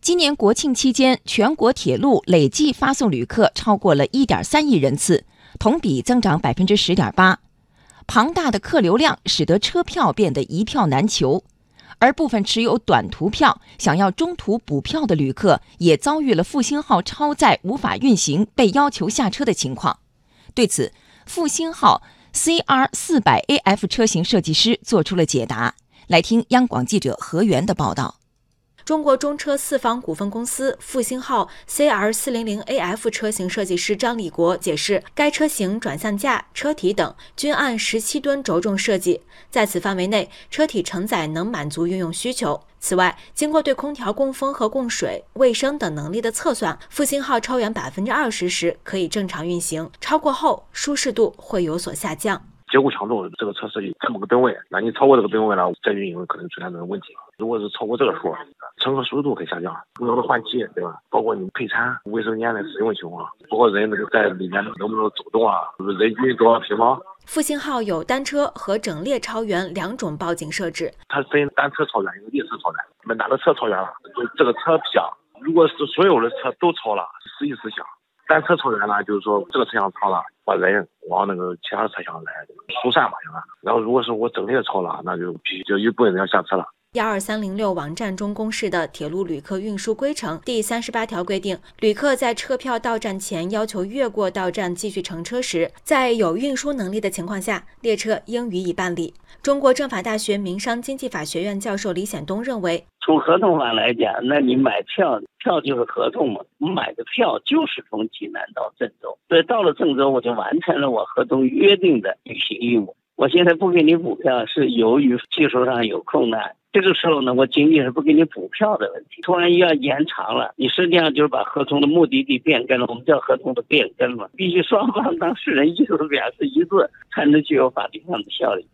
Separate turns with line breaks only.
今年国庆期间，全国铁路累计发送旅客超过了一点三亿人次，同比增长百分之十点八。庞大的客流量使得车票变得一票难求，而部分持有短途票想要中途补票的旅客也遭遇了复兴号超载无法运行、被要求下车的情况。对此，复兴号 CR 四百 AF 车型设计师做出了解答。来听央广记者何源的报道。
中国中车四方股份公司复兴号 CR 四零零 AF 车型设计师张立国解释，该车型转向架、车体等均按十七吨轴重设计，在此范围内，车体承载能满足运用需求。此外，经过对空调供风和供水、卫生等能力的测算，复兴号超员百分之二十时可以正常运行，超过后舒适度会有所下降。
结构强度这个车设计这么个吨位，那你超过这个吨位了，再运营可能出现这种问题。如果是超过这个数，乘客舒适度会下降，空调的换气，对吧？包括你配餐、卫生间的使用情况，包括人那个在里面能不能走动啊？人均多少平方？
复兴号有单车和整列超员两种报警设置。
它分单车超员，一个列车超员。我们哪个车超员了？就这个车响，如果是所有的车都超了，实际事项。单车超员呢，就是说这个车厢超了，把人往那个其他车厢来疏散嘛，行吧？然后如果是我整列超了，那就必须就一部分人要下车了。
幺二三零六网站中公示的铁路旅客运输规程第三十八条规定，旅客在车票到站前要求越过到站继续乘车时，在有运输能力的情况下，列车应予以办理。中国政法大学民商经济法学院教授李显东认为，
从合同上来讲，那你买票，票就是合同嘛，我买的票就是从济南到郑州，所以到了郑州，我就完成了我合同约定的履行义务。我现在不给你补票，是由于技术上有困难。这个时候呢，我仅仅是不给你补票的问题。突然又要延长了，你实际上就是把合同的目的地变更了。我们叫合同的变更嘛，必须双方当事人意思表示一致，才能具有法律上的效力。